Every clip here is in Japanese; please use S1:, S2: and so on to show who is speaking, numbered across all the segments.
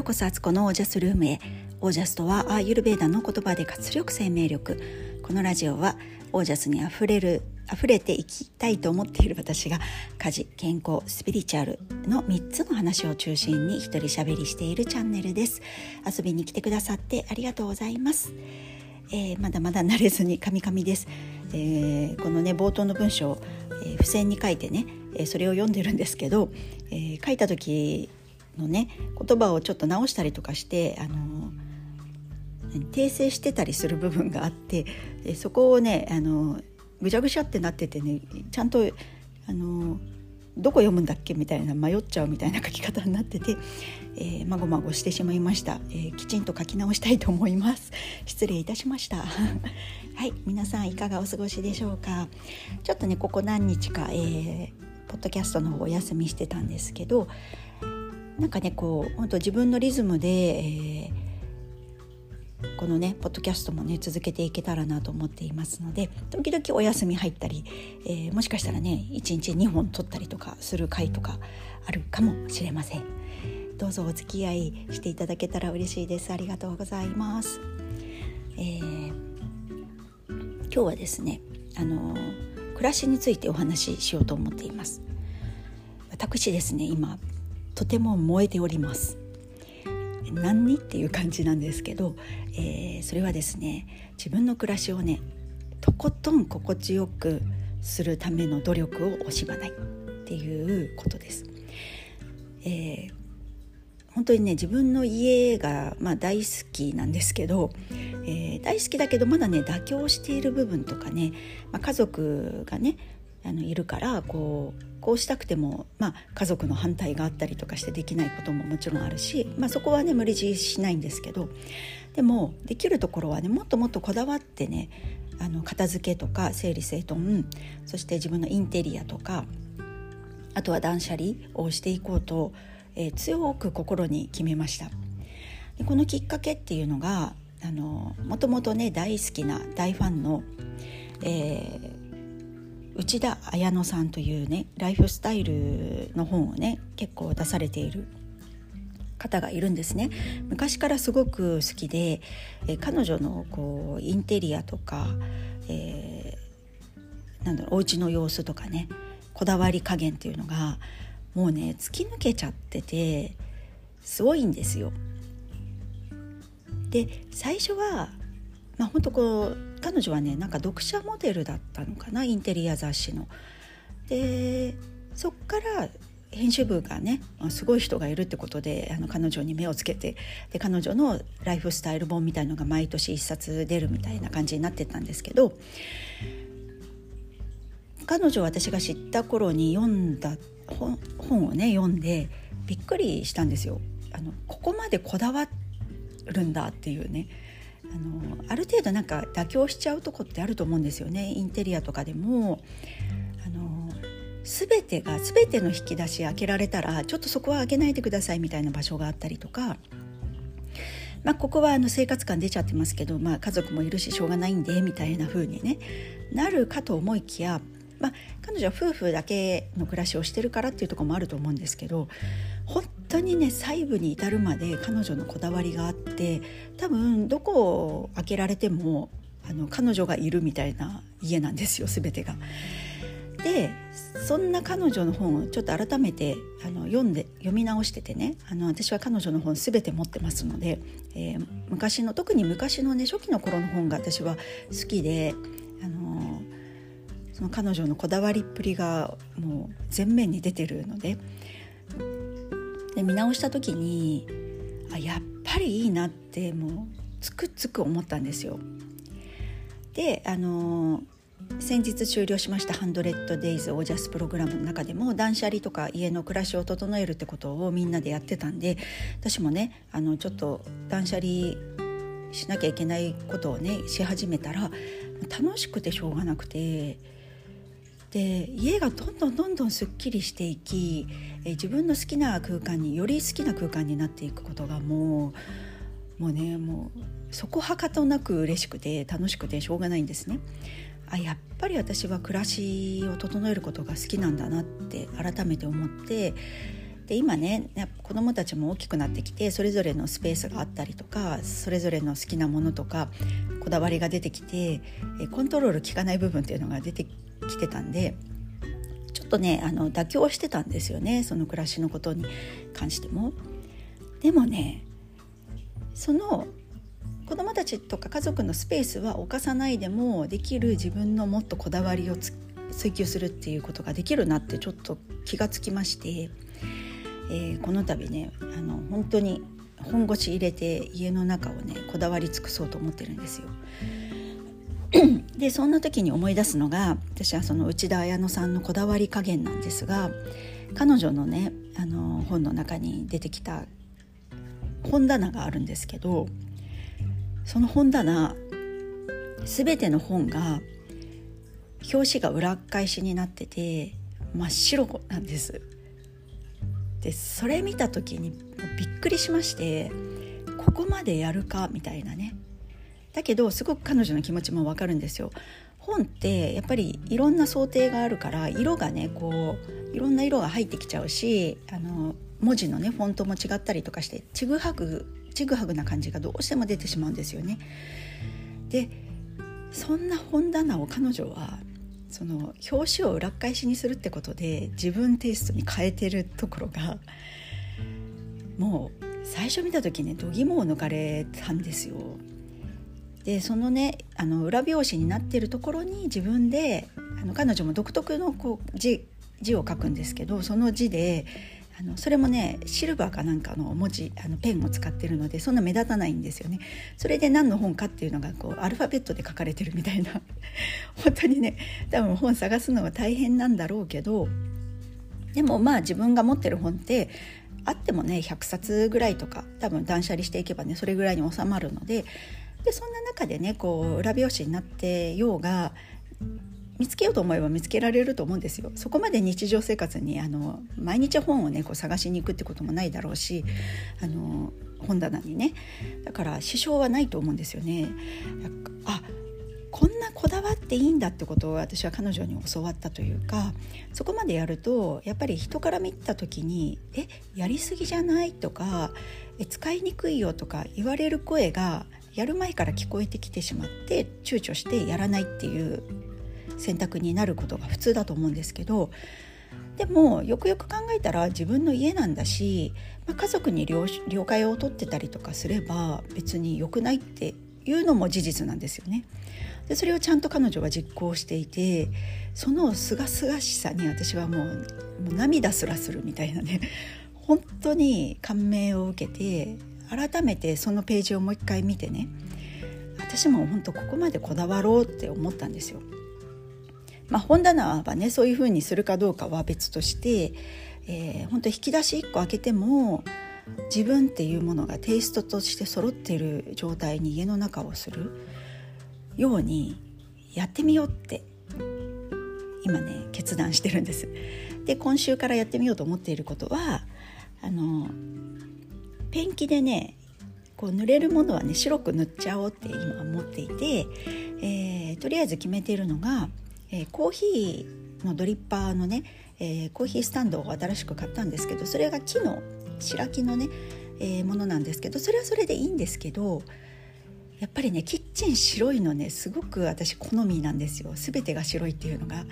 S1: ようこそアツコのオージャスルームへ。オージャスとはアーユルベーダの言葉で活力生命力。このラジオはオージャスにあふれる溢れていきたいと思っている私が家事健康スピリチュアルの3つの話を中心に一人喋りしているチャンネルです。遊びに来てくださってありがとうございます、えー、まだまだ慣れずにカミカミです、えー、このね冒頭の文章、えー、付箋に書いてねえそれを読んでるんですけど、え書いた時のね言葉をちょっと直したりとかしてあの訂正してたりする部分があってそこをねあのぐちゃぐちゃってなっててねちゃんとあのどこ読むんだっけみたいな迷っちゃうみたいな書き方になってて、えー、まごまごしてしまいました、えー、きちんと書き直したいと思います。失礼いたしました。はい皆さんいかがお過ごしでしょうか？ちょっとねここ何日か、えー、ポッドキャストの方お休みしてたんですけどなんかねこう本当自分のリズムで、えー、このねポッドキャストもね続けていけたらなと思っていますので時々お休み入ったり、えー、もしかしたらね1日2本撮ったりとかする回とかあるかもしれません。どうぞお付き合いしていただけたら嬉しいです。ありがとうございます、えー、今日はですねあの暮らしについてお話ししようと思っています。私ですね今とても燃えております何にっていう感じなんですけど、えー、それはですね自分の暮らしをねとことん心地よくするための努力を惜しまないっていうことです。えー、本当にね自分の家が、まあ、大好きなんですけど、えー、大好きだけどまだね妥協している部分とかね、まあ、家族がねあのいるからこうこうしたくても、まあ、家族の反対があったりとかしてできないことももちろんあるし、まあ、そこはね無理強いしないんですけどでもできるところはねもっともっとこだわってねあの片付けとか整理整頓そして自分のインテリアとかあとは断捨離をしていこうと、えー、強く心に決めました。でこのきっかけっていうのがあのもともとね大好きな大ファンの、えー内田綾乃さんというねライフスタイルの本をね結構出されている方がいるんですね昔からすごく好きで、え彼女のこうインテリアとか、えー、なんだろうお家の様子とかねこだわり加減っていうのがもうね突き抜けちゃっててすごいんですよ。で最初はまあ本当こう彼女はねなんか読者モデルだったのかなインテリア雑誌の。でそっから編集部がねすごい人がいるってことであの彼女に目をつけてで彼女のライフスタイル本みたいのが毎年1冊出るみたいな感じになってたんですけど彼女私が知った頃に読んだ本本をね読んでびっくりしたんですよ。あのここまでこだわるんだっていうねあのある程度なんか妥協しちゃうとこってあると思うんですよね。インテリアとかでも。あの全てが全ての引き出し開けられたらちょっとそこは開けないでくださいみたいな場所があったりとか、まあ、ここはあの生活感出ちゃってますけど、まあ、家族もいるししょうがないんでみたいな風にね。なるかと思いきや、まあ、彼女は夫婦だけの暮らしをしてるからっていうとこもあると思うんですけど本当にね細部に至るまで彼女のこだわりがあって多分どこを開けられてもあの彼女がいるみたいな家なんですよ全てが。でそんな彼女の本をちょっと改めてあの読んで読み直しててねあの私は彼女の本全て持ってますので、えー、昔の特に昔のね初期の頃の本が私は好きであのその彼女のこだわりっぷりがもう前面に出てるのでで見直した時にあやっぱりいいなってもうつくつく思ったんですよ。であの先日終了しました「ハンドレッド・デイズ・オージャス」プログラムの中でも断捨離とか家の暮らしを整えるってことをみんなでやってたんで私もねあのちょっと断捨離しなきゃいけないことをねし始めたら楽しくてしょうがなくてで家がどんどんどんどんすっきりしていきえ自分の好きな空間により好きな空間になっていくことがもうもうねもうそこはかとなく嬉しくて楽しくてしょうがないんですね。あやっぱり私は暮らしを整えることが好きなんだなって改めて思ってで今ね子どもたちも大きくなってきてそれぞれのスペースがあったりとかそれぞれの好きなものとかこだわりが出てきてコントロール効かない部分っていうのが出てきてたんでちょっとねあの妥協してたんですよねその暮らしのことに関しても。でもねその子どもたちとか家族のスペースは犯さないでもできる自分のもっとこだわりを追求するっていうことができるなってちょっと気がつきまして、えー、この度ねあの本当に本腰入れて家の中をねこだわり尽くそうと思ってるんですよ。でそんな時に思い出すのが私はその内田彩乃さんのこだわり加減なんですが彼女のねあの本の中に出てきた本棚があるんですけどその本棚全ての本が表紙が裏返しになってて真っ白なんですでそれ見た時にびっくりしましてここまでやるかみたいなねだけどすごく彼女の気持ちもわかるんですよ本ってやっぱりいろんな想定があるから色がねこういろんな色が入ってきちゃうしあの文字のねフォントも違ったりとかしてちぐはぐちぐはぐな感じがどうしても出てしまうんですよね。でそんな本棚を彼女はその表紙を裏返しにするってことで自分テイストに変えてるところがもう最初見た時ね度肝を抜かれたんですよ。でそのねあの裏表紙になってるところに自分であの彼女も独特のこう字字を書くんですけどその字であのそれもねシルバーかなんかの文字あのペンを使ってるのでそんな目立たないんですよね。それで何の本かっていうのがこうアルファベットで書かれてるみたいな 本当にね多分本探すのは大変なんだろうけどでもまあ自分が持ってる本ってあってもね100冊ぐらいとか多分断捨離していけばねそれぐらいに収まるのででそんな中でねこう裏表紙になってようが見つけようと思えば見つけられると思うんですよ。そこまで日常生活にあの毎日本をねこう探しに行くってこともないだろうしあの本棚にねだから支障はないと思うんですよね。あこんなこだわっていいんだってことを私は彼女に教わったというかそこまでやるとやっぱり人から見た時に「えやりすぎじゃない?」とか「え使いにくいよ」とか言われる声がやる前から聞こえてきてしまって躊躇してやらないっていう選択になることが普通だと思うんですけどでもよくよく考えたら自分の家なんだし、まあ、家族に了解を取ってたりとかすれば別に良くないっていうのも事実なんですよね。でそれをちゃんと彼女は実行していてそのすがすがしさに私はもうもう涙すらするみたいなね本当に感銘を受けて改めてそのページをもう一回見てね私も本当ここまでこだわろうって思ったんですよ。まあ、本棚はねそういうふうにするかどうかは別として、えー、本当引き出し1個開けても自分っていうものがテイストとして揃っている状態に家の中をするようにやってみようって今ね決断してるんです。で今週からやってみようと思っていることはあのペンキでねこう塗れるものはね白く塗っちゃおうって今思っていて、えー、とりあえず決めているのがえー、コーヒーのドリッパーのね、えー、コーヒースタンドを新しく買ったんですけどそれが木の白木のね、え、ものなんですけどそれはそれでいいんですけどやっぱりねキッチン白いのねすごく私好みなんですよ全てが白いっていうのが。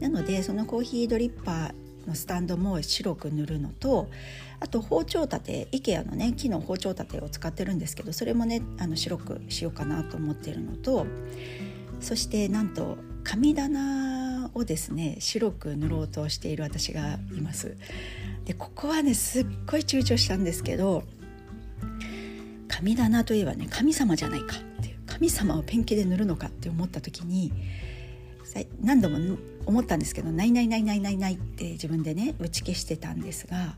S1: なのでそのコーヒードリッパーのスタンドも白く塗るのとあと包丁立て IKEA のね木の包丁立てを使ってるんですけどそれもねあの白くしようかなと思ってるのとそしてなんと神棚をですね白く塗ろうとしている私がいますでここはねすっごい躊躇したんですけど神棚といえばね神様じゃないかっていう神様をペンキで塗るのかって思った時に何度も思ったんですけど「ないないないないないない」って自分でね打ち消してたんですが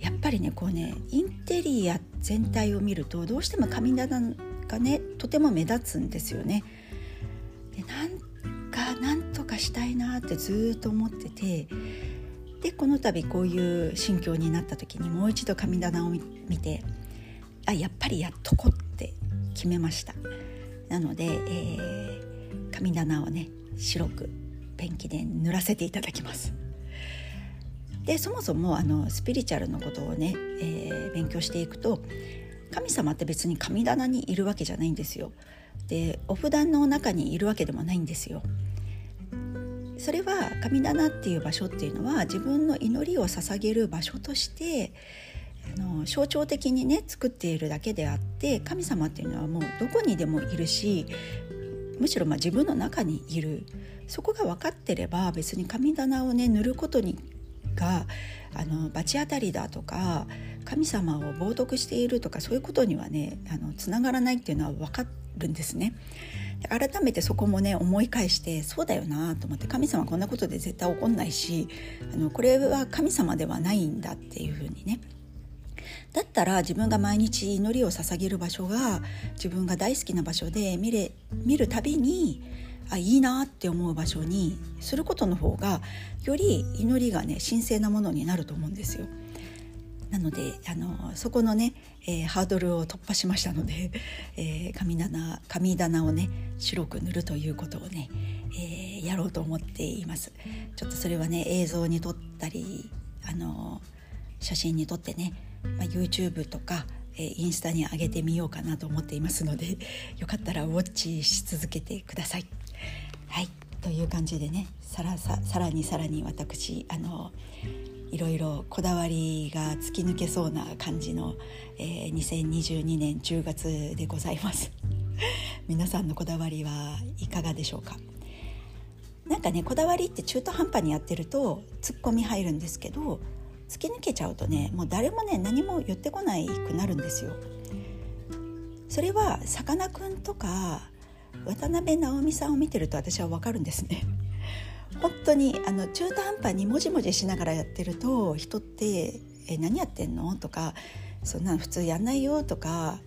S1: やっぱりねこうねインテリア全体を見るとどうしても神棚がねとても目立つんですよね。でなんかなんとかしたいなってずっと思っててでこの度こういう心境になった時にもう一度神棚を見てあやっぱりやっとこって決めましたなので、えー、神棚をね白くペンキで塗らせていただきますでそもそもあのスピリチュアルのことをね、えー、勉強していくと神様って別に神棚にいるわけじゃないんですよ。でお札の中にいるわけでもないんですよ。それは神棚っていう場所っていうのは自分の祈りを捧げる場所としてあの象徴的にね作っているだけであって神様っていうのはもうどこにでもいるしむしろま自分の中にいるそこが分かってれば別に神棚をね塗ることにがあの罰当たりだとか神様を冒涜しているとかそういうことにはねあのつながらないっていうのは分かるんですね。改めてそこもね思い返してそうだよなと思って神様こんなことで絶対怒んないしあのこれは神様ではないんだっていうふうにねだったら自分が毎日祈りを捧げる場所が自分が大好きな場所で見れ見るたびにあいいなって思う場所にすることの方がより祈りがね神聖なものになると思うんですよ。なのであのそこのね、えー、ハードルを突破しましたので、えー、神棚神棚をね白く塗るということをね、えー、やろうと思っています。ちょっとそれはね映像に撮ったりあの写真に撮ってね、まあ、YouTube とか、えインスタに上げてみようかなと思っていますのでよかったらウォッチし続けてください。はい。という感じでねさらささらにさらに私あのいろいろこだわりが突き抜けそうな感じの、えー、2022年10月でございます。皆さんのこだわりはいかがでしょうか？なんかねこだわりって中途半端にやってるとツッコミ入るんですけど突き抜けちゃうとねもう誰もね何も言ってこないくなるんですよ。それはさかなクンとか渡辺直美さんを見てると私はわかるんですね本当にあの中途半端にもじもじしながらやってると人って「え何やってんの?」とか「そんなの普通やんないよ」とか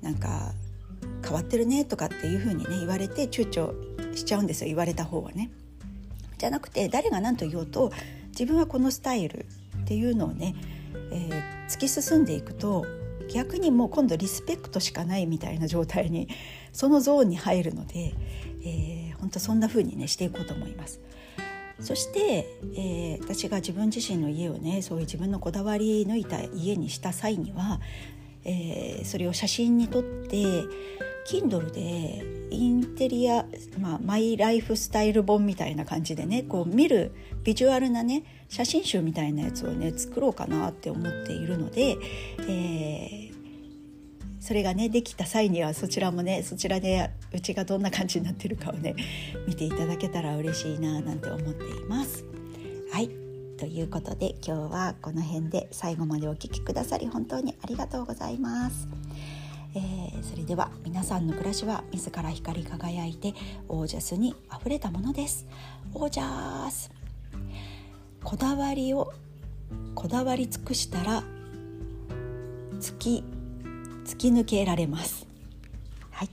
S1: なんか「変わってるね」とかっていう風にね言われて躊躇しちゃうんですよ言われた方はね。じゃなくて誰が何と言おうと自分はこのスタイルっていうのをね、えー、突き進んでいくと逆にもう今度リスペクトしかないみたいな状態に そのゾーンに入るので、えー、本当そんな風にねしていこうと思います。そして、えー、私が自分自身の家をねそういう自分のこだわり抜いた家にした際には、えー、それを写真に撮って Kindle でインテリア、まあ、マイライフスタイル本みたいな感じでねこう見るビジュアルなね写真集みたいなやつをね作ろうかなって思っているので、えー、それがねできた際にはそちらもねそちらでうちがどんな感じになってるかをね見ていただけたら嬉しいななんて思っています。はいということで今日はこの辺で最後までお聴きくださり本当にありがとうございます。えー、それでは皆さんの暮らしは自ら光り輝いてオージャスにあふれたものです。オージャスこだわりをこだわり尽くしたら突き突き抜けられます。はい